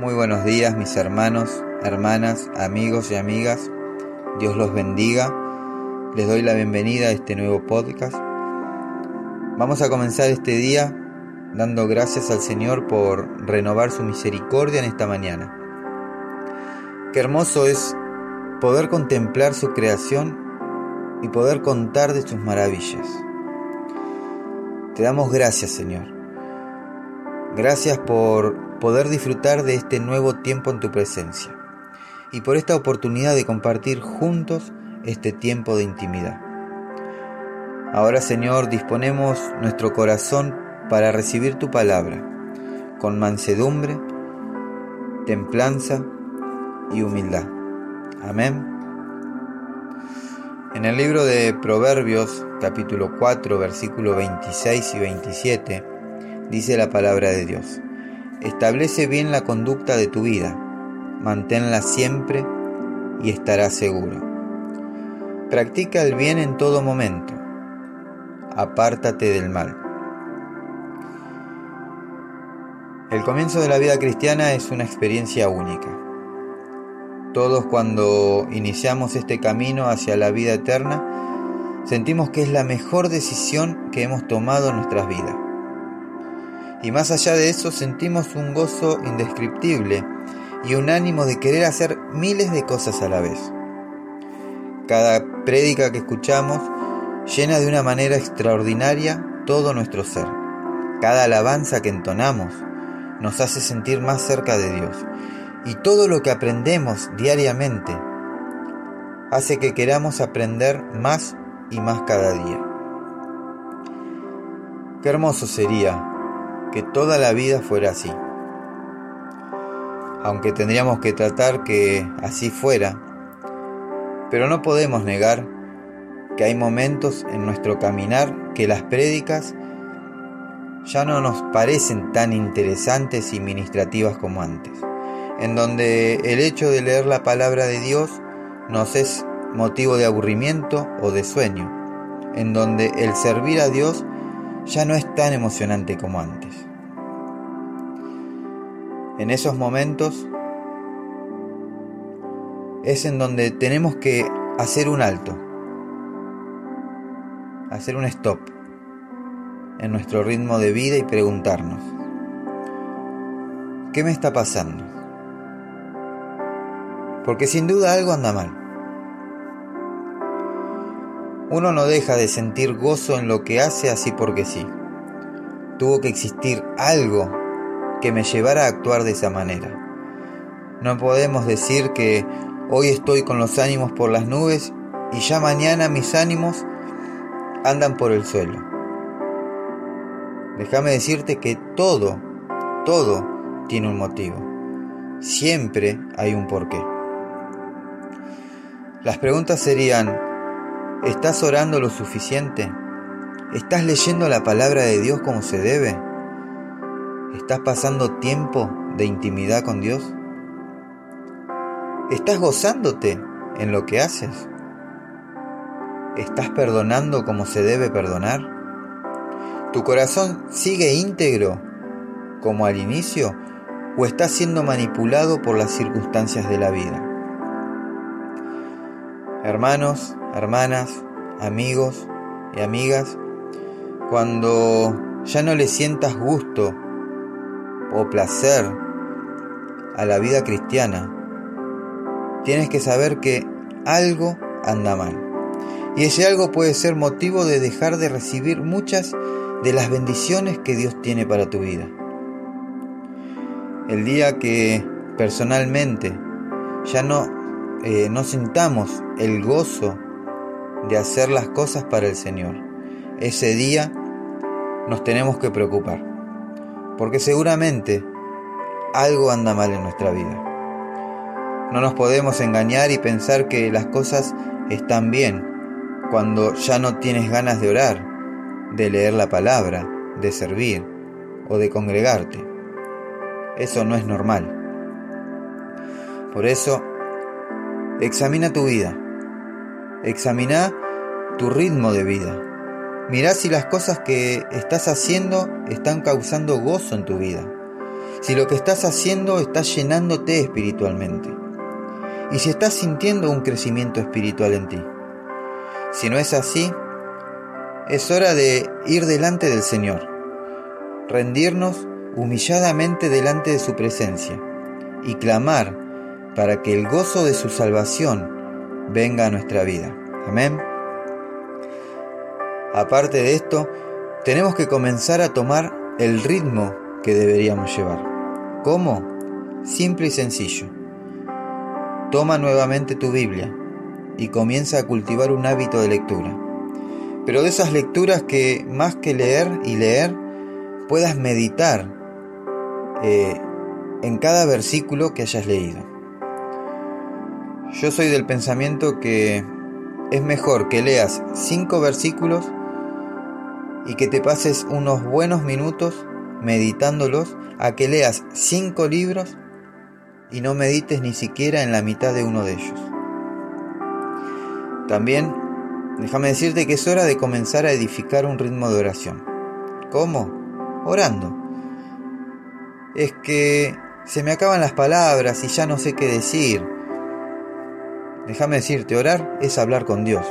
Muy buenos días mis hermanos, hermanas, amigos y amigas. Dios los bendiga. Les doy la bienvenida a este nuevo podcast. Vamos a comenzar este día dando gracias al Señor por renovar su misericordia en esta mañana. Qué hermoso es poder contemplar su creación y poder contar de sus maravillas. Te damos gracias, Señor. Gracias por poder disfrutar de este nuevo tiempo en tu presencia y por esta oportunidad de compartir juntos este tiempo de intimidad. Ahora, Señor, disponemos nuestro corazón para recibir tu palabra con mansedumbre, templanza y humildad. Amén. En el libro de Proverbios, capítulo 4, versículo 26 y 27, dice la palabra de Dios. Establece bien la conducta de tu vida, manténla siempre y estarás seguro. Practica el bien en todo momento, apártate del mal. El comienzo de la vida cristiana es una experiencia única. Todos cuando iniciamos este camino hacia la vida eterna, sentimos que es la mejor decisión que hemos tomado en nuestras vidas. Y más allá de eso sentimos un gozo indescriptible y un ánimo de querer hacer miles de cosas a la vez. Cada prédica que escuchamos llena de una manera extraordinaria todo nuestro ser. Cada alabanza que entonamos nos hace sentir más cerca de Dios y todo lo que aprendemos diariamente hace que queramos aprender más y más cada día. Qué hermoso sería que toda la vida fuera así. Aunque tendríamos que tratar que así fuera, pero no podemos negar que hay momentos en nuestro caminar que las prédicas ya no nos parecen tan interesantes y ministrativas como antes. En donde el hecho de leer la palabra de Dios nos es motivo de aburrimiento o de sueño, en donde el servir a Dios ya no es tan emocionante como antes. En esos momentos es en donde tenemos que hacer un alto, hacer un stop en nuestro ritmo de vida y preguntarnos, ¿qué me está pasando? porque sin duda algo anda mal. Uno no deja de sentir gozo en lo que hace así porque sí. Tuvo que existir algo que me llevara a actuar de esa manera. No podemos decir que hoy estoy con los ánimos por las nubes y ya mañana mis ánimos andan por el suelo. Déjame decirte que todo, todo tiene un motivo. Siempre hay un porqué. Las preguntas serían, ¿estás orando lo suficiente? ¿Estás leyendo la palabra de Dios como se debe? ¿Estás pasando tiempo de intimidad con Dios? ¿Estás gozándote en lo que haces? ¿Estás perdonando como se debe perdonar? ¿Tu corazón sigue íntegro como al inicio o estás siendo manipulado por las circunstancias de la vida? Hermanos, hermanas, amigos y amigas, cuando ya no le sientas gusto o placer a la vida cristiana, tienes que saber que algo anda mal. Y ese algo puede ser motivo de dejar de recibir muchas de las bendiciones que Dios tiene para tu vida. El día que personalmente ya no eh, no sintamos el gozo de hacer las cosas para el Señor. Ese día nos tenemos que preocupar, porque seguramente algo anda mal en nuestra vida. No nos podemos engañar y pensar que las cosas están bien cuando ya no tienes ganas de orar, de leer la palabra, de servir o de congregarte. Eso no es normal. Por eso Examina tu vida. Examina tu ritmo de vida. Mira si las cosas que estás haciendo están causando gozo en tu vida. si lo que estás haciendo está llenándote espiritualmente y si estás sintiendo un crecimiento espiritual en ti. Si no es así, es hora de ir delante del Señor, rendirnos humilladamente delante de su presencia y clamar para que el gozo de su salvación venga a nuestra vida. Amén. Aparte de esto, tenemos que comenzar a tomar el ritmo que deberíamos llevar. ¿Cómo? Simple y sencillo. Toma nuevamente tu Biblia y comienza a cultivar un hábito de lectura. Pero de esas lecturas que más que leer y leer, puedas meditar eh, en cada versículo que hayas leído. Yo soy del pensamiento que es mejor que leas cinco versículos y que te pases unos buenos minutos meditándolos a que leas cinco libros y no medites ni siquiera en la mitad de uno de ellos. También déjame decirte que es hora de comenzar a edificar un ritmo de oración. ¿Cómo? Orando. Es que se me acaban las palabras y ya no sé qué decir. Déjame decirte, orar es hablar con Dios.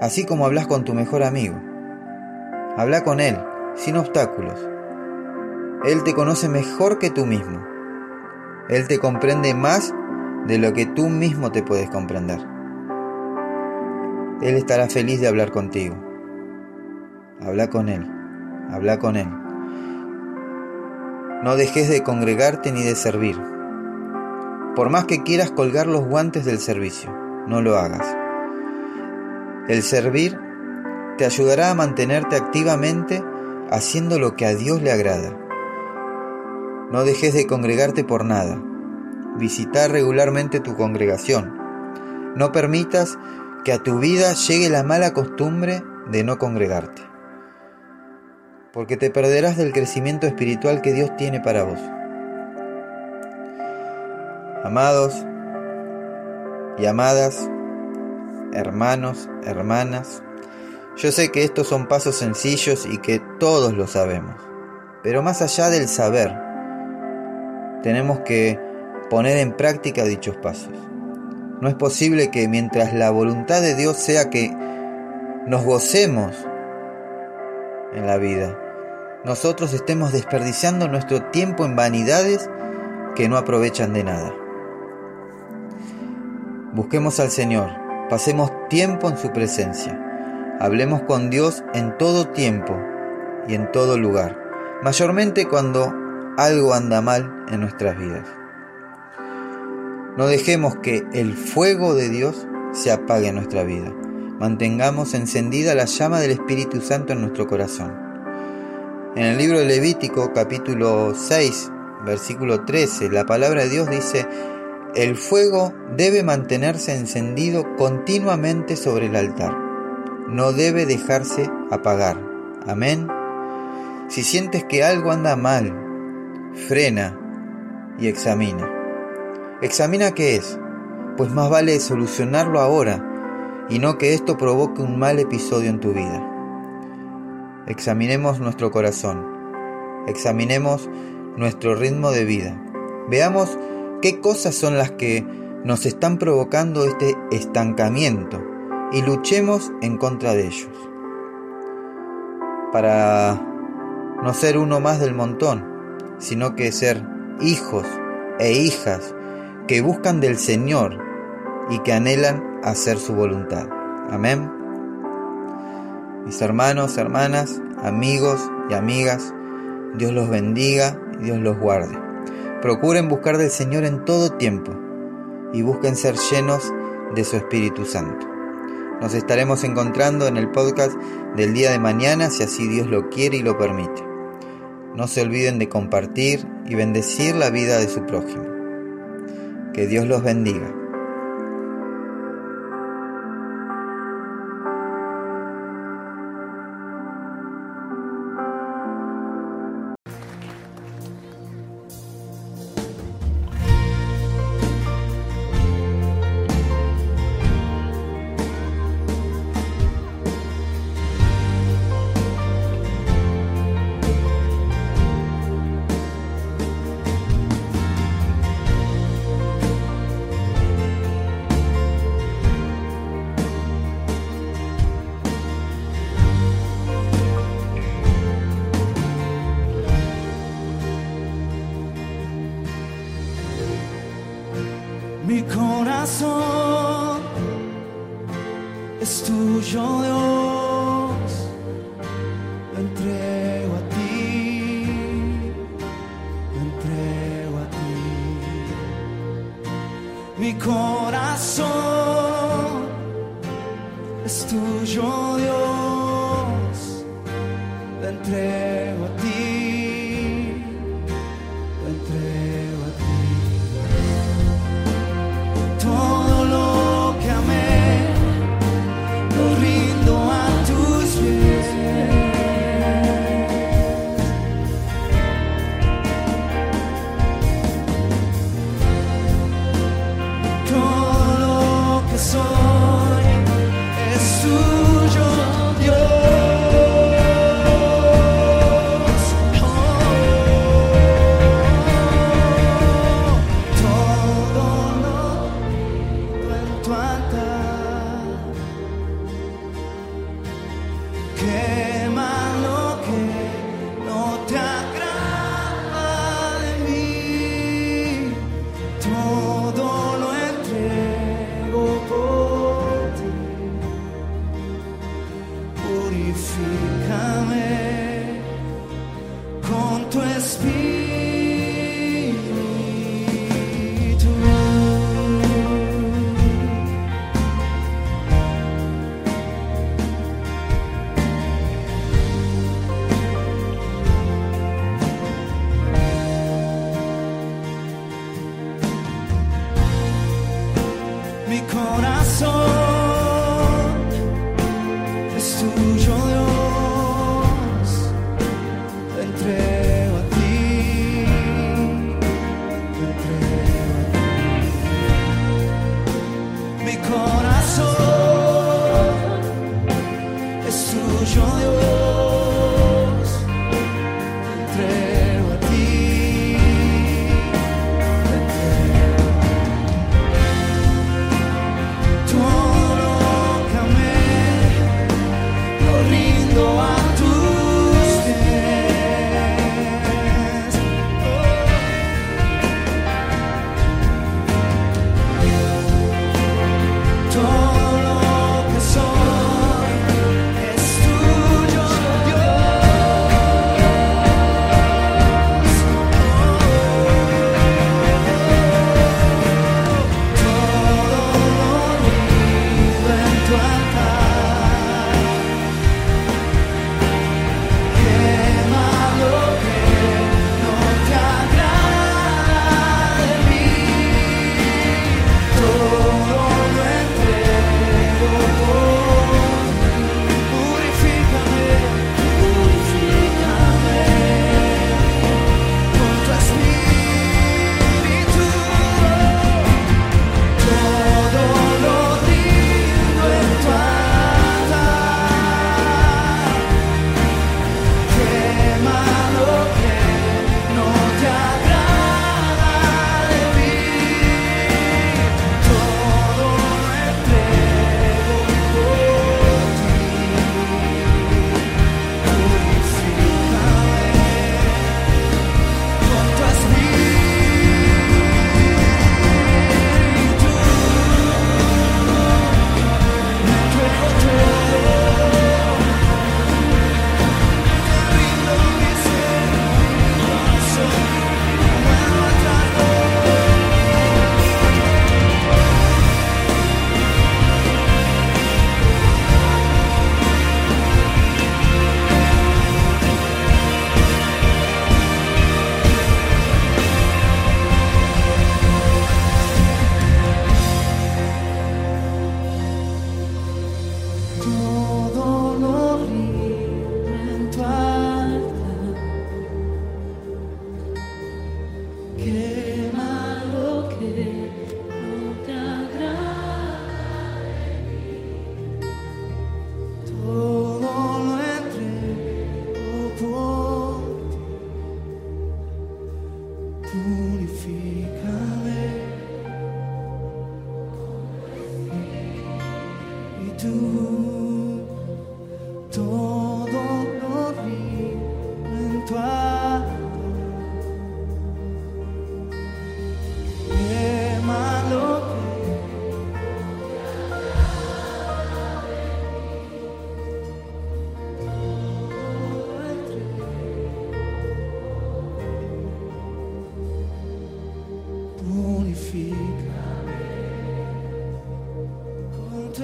Así como hablas con tu mejor amigo. Habla con Él, sin obstáculos. Él te conoce mejor que tú mismo. Él te comprende más de lo que tú mismo te puedes comprender. Él estará feliz de hablar contigo. Habla con Él. Habla con Él. No dejes de congregarte ni de servir. Por más que quieras colgar los guantes del servicio, no lo hagas. El servir te ayudará a mantenerte activamente haciendo lo que a Dios le agrada. No dejes de congregarte por nada. Visita regularmente tu congregación. No permitas que a tu vida llegue la mala costumbre de no congregarte. Porque te perderás del crecimiento espiritual que Dios tiene para vos. Amados y amadas, hermanos, hermanas, yo sé que estos son pasos sencillos y que todos lo sabemos, pero más allá del saber, tenemos que poner en práctica dichos pasos. No es posible que mientras la voluntad de Dios sea que nos gocemos en la vida, nosotros estemos desperdiciando nuestro tiempo en vanidades que no aprovechan de nada. Busquemos al Señor, pasemos tiempo en su presencia Hablemos con Dios en todo tiempo y en todo lugar, mayormente cuando algo anda mal en nuestras vidas. No dejemos que el fuego de Dios se apague en nuestra vida. Mantengamos encendida la llama del Espíritu Santo en nuestro corazón. En el libro de Levítico capítulo 6, versículo 13, la palabra de Dios dice, el fuego debe mantenerse encendido continuamente sobre el altar no debe dejarse apagar. Amén. Si sientes que algo anda mal, frena y examina. Examina qué es, pues más vale solucionarlo ahora y no que esto provoque un mal episodio en tu vida. Examinemos nuestro corazón, examinemos nuestro ritmo de vida, veamos qué cosas son las que nos están provocando este estancamiento y luchemos en contra de ellos. Para no ser uno más del montón, sino que ser hijos e hijas que buscan del Señor y que anhelan hacer su voluntad. Amén. Mis hermanos, hermanas, amigos y amigas, Dios los bendiga y Dios los guarde. Procuren buscar del Señor en todo tiempo y busquen ser llenos de su Espíritu Santo. Nos estaremos encontrando en el podcast del día de mañana si así Dios lo quiere y lo permite. No se olviden de compartir y bendecir la vida de su prójimo. Que Dios los bendiga. yo Dios lo entrego a ti, lo entrego a ti. Mi corazón es tuyo Dios, lo entrego a ti. Spirit.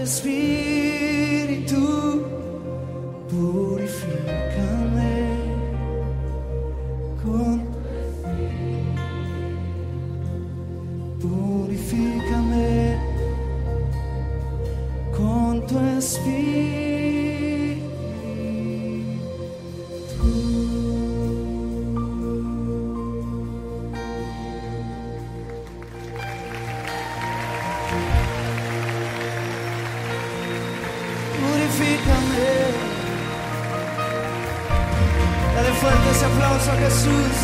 Espíritu, Jesus.